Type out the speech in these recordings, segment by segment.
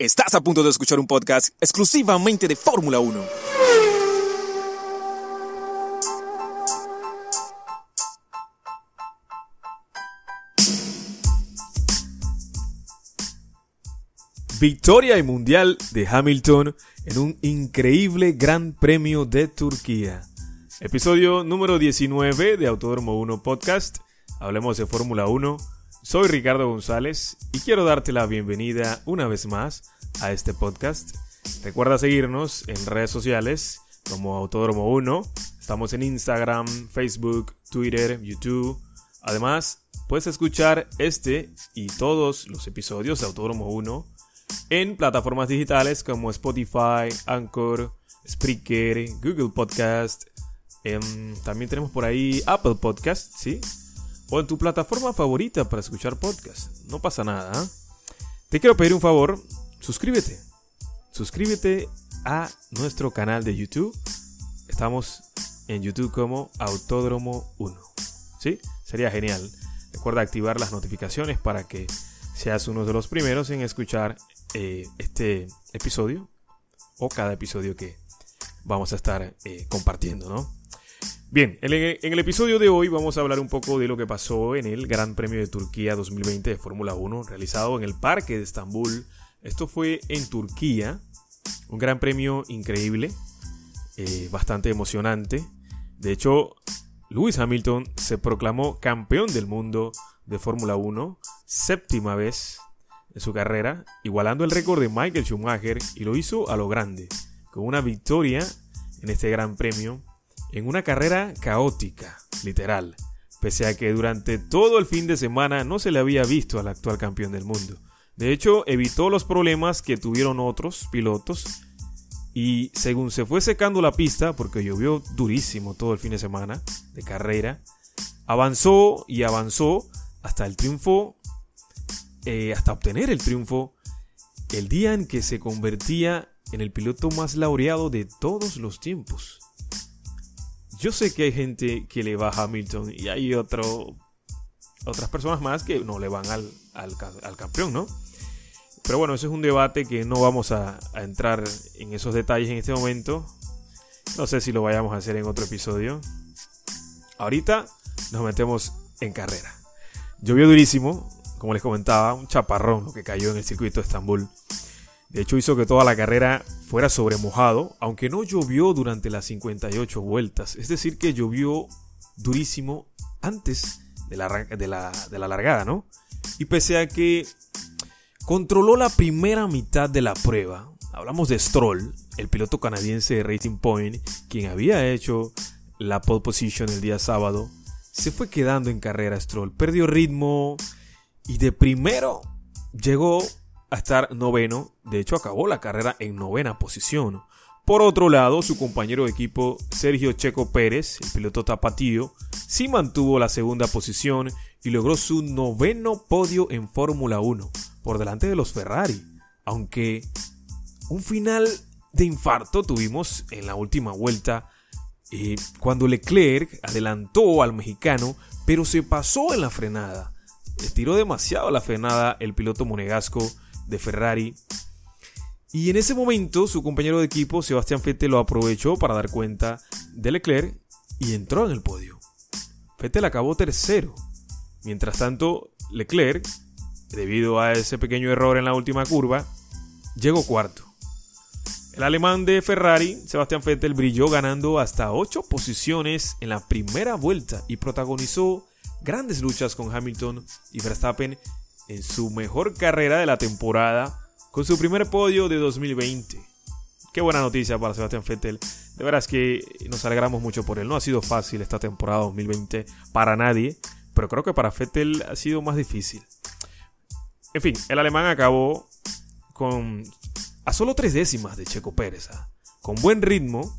Estás a punto de escuchar un podcast exclusivamente de Fórmula 1. Victoria y Mundial de Hamilton en un increíble Gran Premio de Turquía. Episodio número 19 de Autódromo 1 Podcast. Hablemos de Fórmula 1. Soy Ricardo González y quiero darte la bienvenida una vez más a este podcast. Recuerda seguirnos en redes sociales como Autódromo 1. Estamos en Instagram, Facebook, Twitter, YouTube. Además, puedes escuchar este y todos los episodios de Autódromo 1 en plataformas digitales como Spotify, Anchor, Spreaker, Google Podcast. Em, también tenemos por ahí Apple Podcast, ¿sí? O en tu plataforma favorita para escuchar podcast. No pasa nada. ¿ah? Te quiero pedir un favor. Suscríbete. Suscríbete a nuestro canal de YouTube. Estamos en YouTube como Autódromo 1. ¿Sí? Sería genial. Recuerda activar las notificaciones para que seas uno de los primeros en escuchar eh, este episodio o cada episodio que vamos a estar eh, compartiendo, ¿no? Bien, en el, episodio de hoy vamos a hablar un poco de lo que pasó en el Gran Premio de Turquía 2020 de Fórmula 1, realizado en el Parque de Estambul. Esto fue en Turquía, un gran premio increíble, eh, bastante emocionante. De hecho, Lewis Hamilton se proclamó campeón del mundo de Fórmula 1, séptima vez en su carrera, igualando el récord de Michael Schumacher y lo hizo a lo grande, con una victoria en este gran premio, en una carrera caótica, literal, pese a que durante todo el fin de semana no se le había visto al actual campeón del mundo. De hecho, evitó los problemas que tuvieron otros pilotos y según se fue secando la pista, porque llovió durísimo todo el fin de semana de carrera, avanzó y avanzó hasta el triunfo eh, hasta obtener el triunfo el día en que se convertía en el piloto más laureado de todos los tiempos. Yo sé que hay gente que le va a Hamilton y hay otro, otras personas más que no le van al, al, campeón, ¿no? Pero bueno, ese es un debate que no vamos a, entrar en esos detalles en este momento. No sé si lo vayamos a hacer en otro episodio. Ahorita nos metemos en carrera. Llovió durísimo, como les comentaba, un chaparrón que cayó en el circuito de Estambul. De hecho hizo que toda la carrera fuera sobre mojado, aunque no llovió durante las 58 vueltas. Es decir, que llovió durísimo antes de la, de la, de la largada, ¿no? Y pese a que controló la primera mitad de la prueba, hablamos de Stroll, el piloto canadiense de Racing Point, quien había hecho la pole position el día sábado, se fue quedando en carrera Stroll. Perdió ritmo, y de primero llegó a estar noveno, de hecho acabó la carrera en novena posición. Por otro lado, su compañero de equipo Sergio Checo Pérez, el piloto tapatío, sí mantuvo la segunda posición y logró su noveno podio en Fórmula 1, por delante de los Ferrari, aunque un final de infarto tuvimos en la última vuelta eh, cuando Leclerc adelantó al mexicano, pero se pasó en la frenada. Estiró demasiado la frenada el piloto monegasco de Ferrari. Y en ese momento su compañero de equipo, Sebastián Vettel, lo aprovechó para dar cuenta de Leclerc y entró en el podio. Vettel acabó tercero. Mientras tanto, Leclerc, debido a ese pequeño error en la última curva, llegó cuarto. El alemán de Ferrari, Sebastián Vettel, brilló ganando hasta 8 posiciones en la primera vuelta y protagonizó grandes luchas con Hamilton y Verstappen en su mejor carrera de la temporada con su primer podio de 2020. Qué buena noticia para Sebastián Vettel. De veras que nos alegramos mucho por él. No ha sido fácil esta temporada 2020 para nadie, pero creo que para Vettel ha sido más difícil. En fin, el alemán acabó con a solo tres décimas de Checo Pérez, ¿ah? con buen ritmo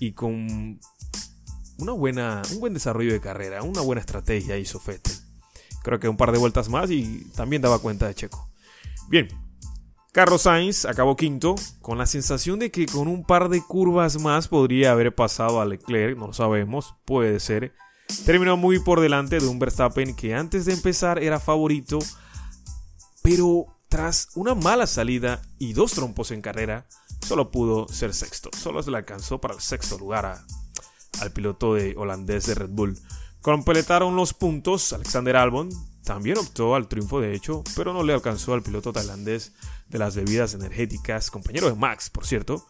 y con una buena, un buen desarrollo de carrera, una buena estrategia hizo Vettel. Creo que un par de vueltas más y también daba cuenta de Checo. Bien, Carlos Sainz acabó quinto, con la sensación de que con un par de curvas más podría haber pasado a Leclerc, no lo sabemos, puede ser. Terminó muy por delante de un Verstappen que antes de empezar era favorito, pero tras una mala salida y dos trompos en carrera, solo pudo ser sexto. Solo se le alcanzó para el sexto lugar al piloto de holandés de Red Bull. Completaron los puntos. Alexander Albon también optó al triunfo, de hecho, pero no le alcanzó al piloto tailandés de las bebidas energéticas, compañero de Max, por cierto.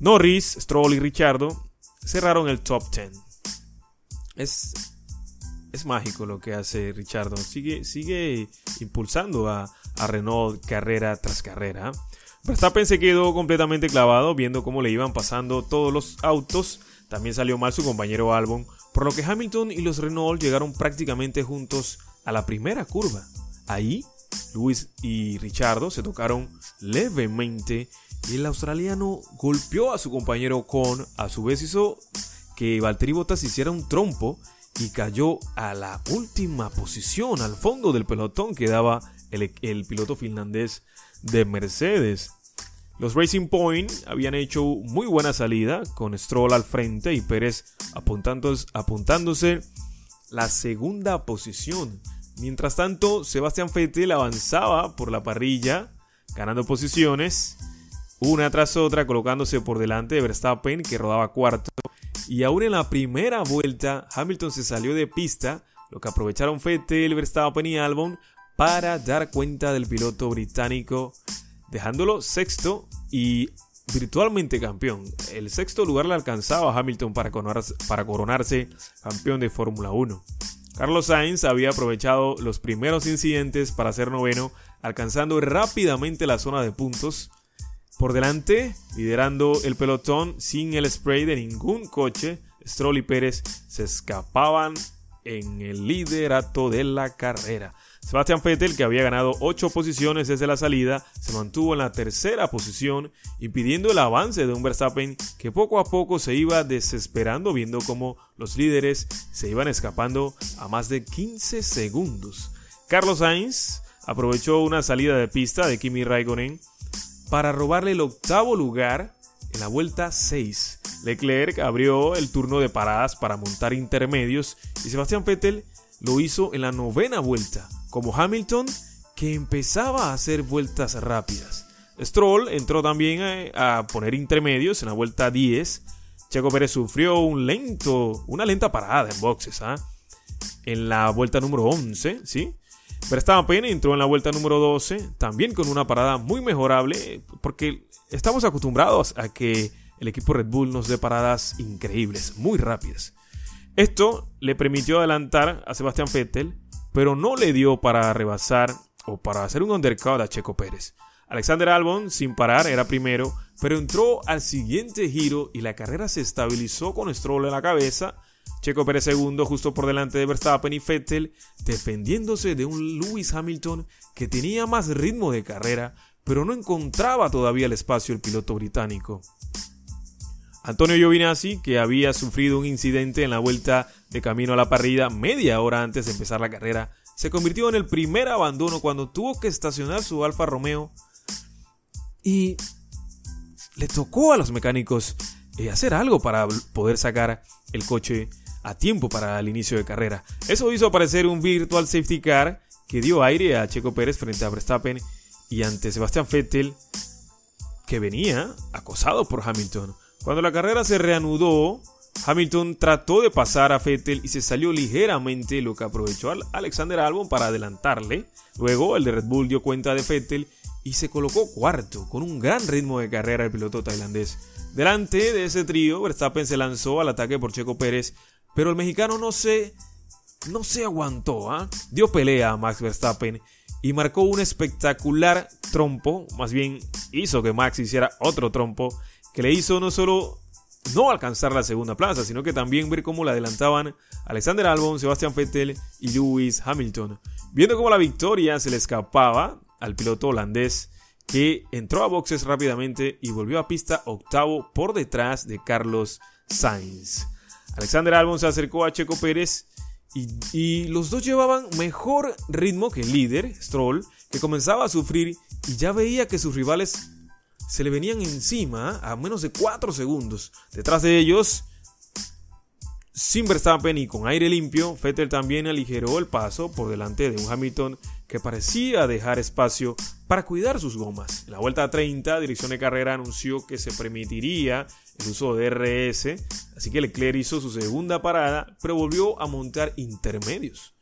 Norris, Stroll y Richardo cerraron el top 10. Es, es mágico lo que hace Richardo. Sigue, sigue impulsando a, a Renault carrera tras carrera. Verstappen se quedó completamente clavado viendo cómo le iban pasando todos los autos. También salió mal su compañero Albon, por lo que Hamilton y los Renault llegaron prácticamente juntos a la primera curva. Ahí, Luis y Richardo se tocaron levemente y el australiano golpeó a su compañero con, a su vez hizo que Valtteri Bottas hiciera un trompo y cayó a la última posición, al fondo del pelotón que daba el, piloto finlandés de Mercedes. Los Racing Point habían hecho muy buena salida con Stroll al frente y Pérez apuntándose la segunda posición. Mientras tanto, Sebastián Vettel avanzaba por la parrilla, ganando posiciones, una tras otra, colocándose por delante de Verstappen, que rodaba cuarto. Y aún en la primera vuelta, Hamilton se salió de pista, lo que aprovecharon Vettel, Verstappen y Albon para dar cuenta del piloto británico, dejándolo sexto y virtualmente campeón. El sexto lugar le alcanzaba a Hamilton para coronarse, campeón de Fórmula 1. Carlos Sainz había aprovechado los primeros incidentes para ser noveno, alcanzando rápidamente la zona de puntos. Por delante, liderando el pelotón sin el spray de ningún coche, Stroll y Pérez se escapaban en el liderato de la carrera. Sebastian Vettel, que había ganado 8 posiciones desde la salida, se mantuvo en la tercera posición, impidiendo el avance de un Verstappen que poco a poco se iba desesperando viendo cómo los líderes se iban escapando a más de 15 segundos. Carlos Sainz aprovechó una salida de pista de Kimi Raikkonen para robarle el octavo lugar en la vuelta 6. Leclerc abrió el turno de paradas para montar intermedios y Sebastián Vettel lo hizo en la novena vuelta, como Hamilton, que empezaba a hacer vueltas rápidas. Stroll entró también a, poner intermedios en la vuelta 10. Checo Pérez sufrió un lento, una lenta parada en boxes, ¿ah? En la vuelta número 11, ¿sí? Verstappen entró en la vuelta número 12, también con una parada muy mejorable, porque estamos acostumbrados a que el equipo Red Bull nos dé paradas increíbles, muy rápidas. Esto le permitió adelantar a Sebastián Vettel, pero no le dio para rebasar o para hacer un undercut a Checo Pérez. Alexander Albon, sin parar, era primero, pero entró al siguiente giro y la carrera se estabilizó con Stroll en la cabeza. Checo Pérez segundo, justo por delante de Verstappen y Vettel, defendiéndose de un Lewis Hamilton que tenía más ritmo de carrera, pero no encontraba todavía el espacio el piloto británico. Antonio Giovinazzi, que había sufrido un incidente en la vuelta de camino a la parrilla media hora antes de empezar la carrera, se convirtió en el primer abandono cuando tuvo que estacionar su Alfa Romeo y le tocó a los mecánicos eh, hacer algo para poder sacar el coche a tiempo para el inicio de carrera. Eso hizo aparecer un virtual safety car que dio aire a Checo Pérez frente a Verstappen y ante Sebastián Vettel que venía acosado por Hamilton. Cuando la carrera se reanudó, Hamilton trató de pasar a Vettel y se salió ligeramente, lo que aprovechó Alexander Albon para adelantarle. Luego el de Red Bull dio cuenta de Vettel y se colocó cuarto, con un gran ritmo de carrera el piloto tailandés. Delante de ese trío, Verstappen se lanzó al ataque por Checo Pérez, pero el mexicano no se, no se aguantó, ¿ah? dio pelea a Max Verstappen y marcó un espectacular trompo, más bien hizo que Max hiciera otro trompo que le hizo no solo no alcanzar la segunda plaza, sino que también ver cómo la adelantaban Alexander Albon, Sebastian Vettel y Lewis Hamilton. Viendo cómo la victoria se le escapaba al piloto holandés que entró a boxes rápidamente y volvió a pista octavo por detrás de Carlos Sainz. Alexander Albon se acercó a Checo Pérez y, y, los dos llevaban mejor ritmo que el líder, Stroll, que comenzaba a sufrir y ya veía que sus rivales se le venían encima a menos de 4 segundos. Detrás de ellos, sin Verstappen y con aire limpio, Vettel también aligeró el paso por delante de un Hamilton que parecía dejar espacio para cuidar sus gomas. En la vuelta 30, Dirección de Carrera anunció que se permitiría el uso de DRS, así que Leclerc hizo su segunda parada, pero volvió a montar intermedios.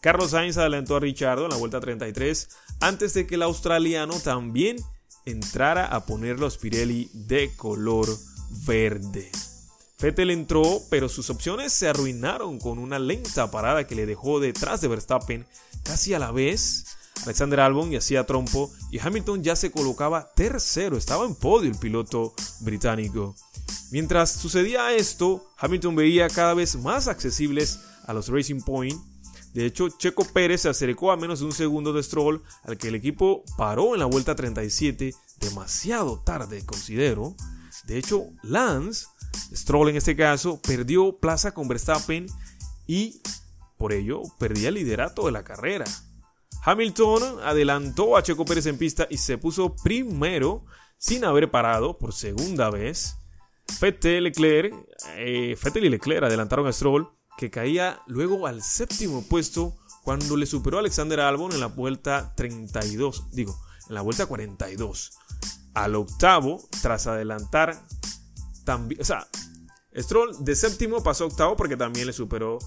Carlos Sainz adelantó a Richardo en la vuelta 33 antes de que el australiano también entrara a poner los Pirelli de color verde. Vettel entró, pero sus opciones se arruinaron con una lenta parada que le dejó detrás de Verstappen casi a la vez. Alexander Albon y hacía trompo y Hamilton ya se colocaba tercero, estaba en podio el piloto británico. Mientras sucedía esto, Hamilton veía cada vez más accesibles a los Racing Point. De hecho, Checo Pérez se acercó a menos de un segundo de Stroll, al que el equipo paró en la vuelta 37, demasiado tarde, considero. De hecho, Lance Stroll en este caso perdió plaza con Verstappen y por ello perdía el liderato de la carrera. Hamilton adelantó a Checo Pérez en pista y se puso primero sin haber parado por segunda vez. Fettel, eh, y Leclerc adelantaron a Stroll que caía luego al séptimo puesto cuando le superó a Alexander Albon en la vuelta 32, digo, en la vuelta 42. Al octavo, tras adelantar también, o sea, Stroll de séptimo pasó octavo porque también le superó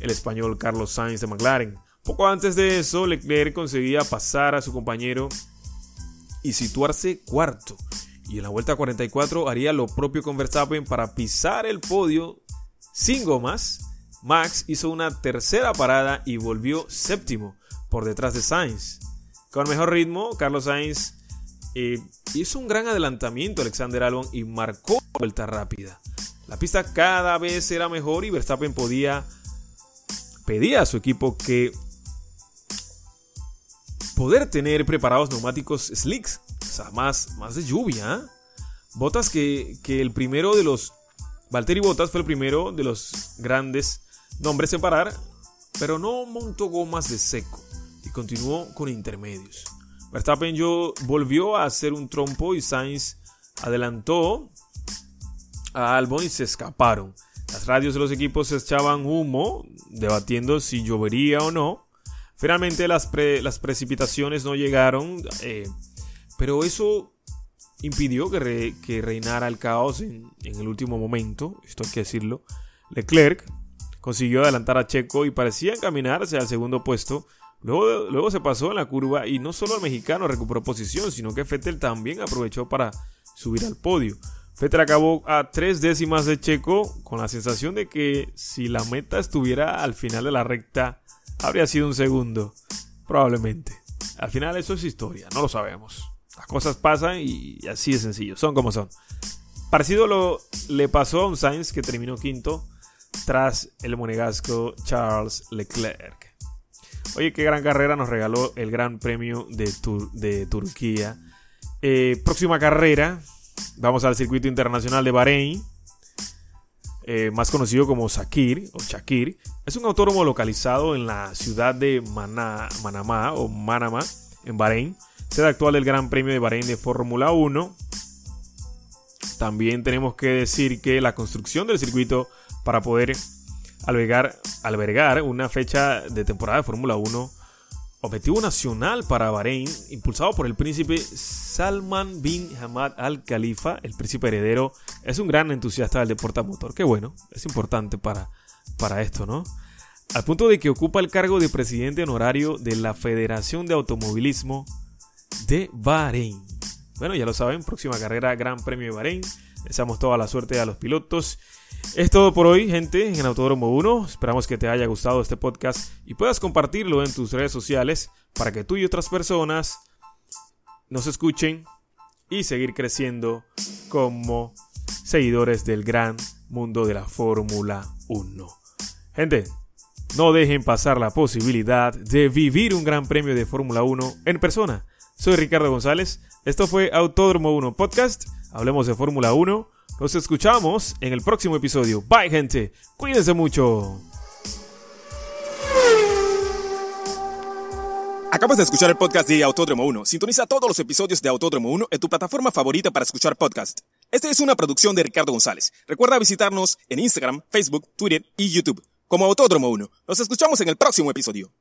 el español Carlos Sainz de McLaren. Poco antes de eso, Leclerc conseguía pasar a su compañero y situarse cuarto. Y en la vuelta 44 haría lo propio con Verstappen para pisar el podio sin gomas. Max hizo una tercera parada y volvió séptimo por detrás de Sainz. Con mejor ritmo, Carlos Sainz eh, hizo un gran adelantamiento Alexander Albon y marcó vuelta rápida. La pista cada vez era mejor y Verstappen podía pedía a su equipo que poder tener preparados neumáticos slicks, o sea, más, más de lluvia. Botas que, que el primero de los Valtteri Bottas fue el primero de los grandes nombres en parar, pero no montó gomas de seco y continuó con intermedios. Verstappen yo volvió a hacer un trompo y Sainz adelantó a Albon y se escaparon. Las radios de los equipos echaban humo, debatiendo si llovería o no. Finalmente las, las precipitaciones no llegaron, eh, pero eso impidió que, que reinara el caos en, en, el último momento, esto hay que decirlo. Leclerc consiguió adelantar a Checo y parecía encaminarse al segundo puesto, Luego, se pasó en la curva y no solo el mexicano recuperó posición, sino que Fettel también aprovechó para subir al podio. Fettel acabó a tres décimas de Checo con la sensación de que si la meta estuviera al final de la recta, habría sido un segundo. Probablemente. Al final eso es historia, no lo sabemos. Las cosas pasan y así de sencillo, son como son. Parecido lo le pasó a un Sainz que terminó quinto tras el monegasco Charles Leclerc. Oye, qué gran carrera nos regaló el Gran Premio de, Turquía. Eh, próxima carrera, vamos al circuito internacional de Bahrein, eh, más conocido como Sakir o Shakir. Es un autódromo localizado en la ciudad de Manama o Manama, en Bahrein, sede actual del Gran Premio de Bahrein de Fórmula 1. También tenemos que decir que la construcción del circuito para poder albergar, una fecha de temporada de Fórmula 1, objetivo nacional para Bahrein, impulsado por el príncipe Salman bin Hamad Al Khalifa, el príncipe heredero, es un gran entusiasta del deporte motor. Qué bueno, es importante para, para esto, ¿no? Al punto de que ocupa el cargo de presidente honorario de la Federación de Automovilismo de Bahrein. Bueno, ya lo saben, próxima carrera Gran Premio de Bahrein. Deseamos toda la suerte a los pilotos es todo por hoy, gente, en Autódromo 1. Esperamos que te haya gustado este podcast y puedas compartirlo en tus redes sociales para que tú y otras personas nos escuchen y seguir creciendo como seguidores del gran mundo de la Fórmula 1. Gente, no dejen pasar la posibilidad de vivir un gran premio de Fórmula 1 en persona. Soy Ricardo González. Esto fue Autódromo 1 Podcast. Hablemos de Fórmula 1 nos escuchamos en el próximo episodio. Bye gente, cuídense mucho. Acabas de escuchar el podcast de Autódromo 1. Sintoniza todos los episodios de Autódromo 1 en tu plataforma favorita para escuchar podcast. Esta es una producción de Ricardo González. Recuerda visitarnos en Instagram, Facebook, Twitter y YouTube como Autódromo 1. Nos escuchamos en el próximo episodio.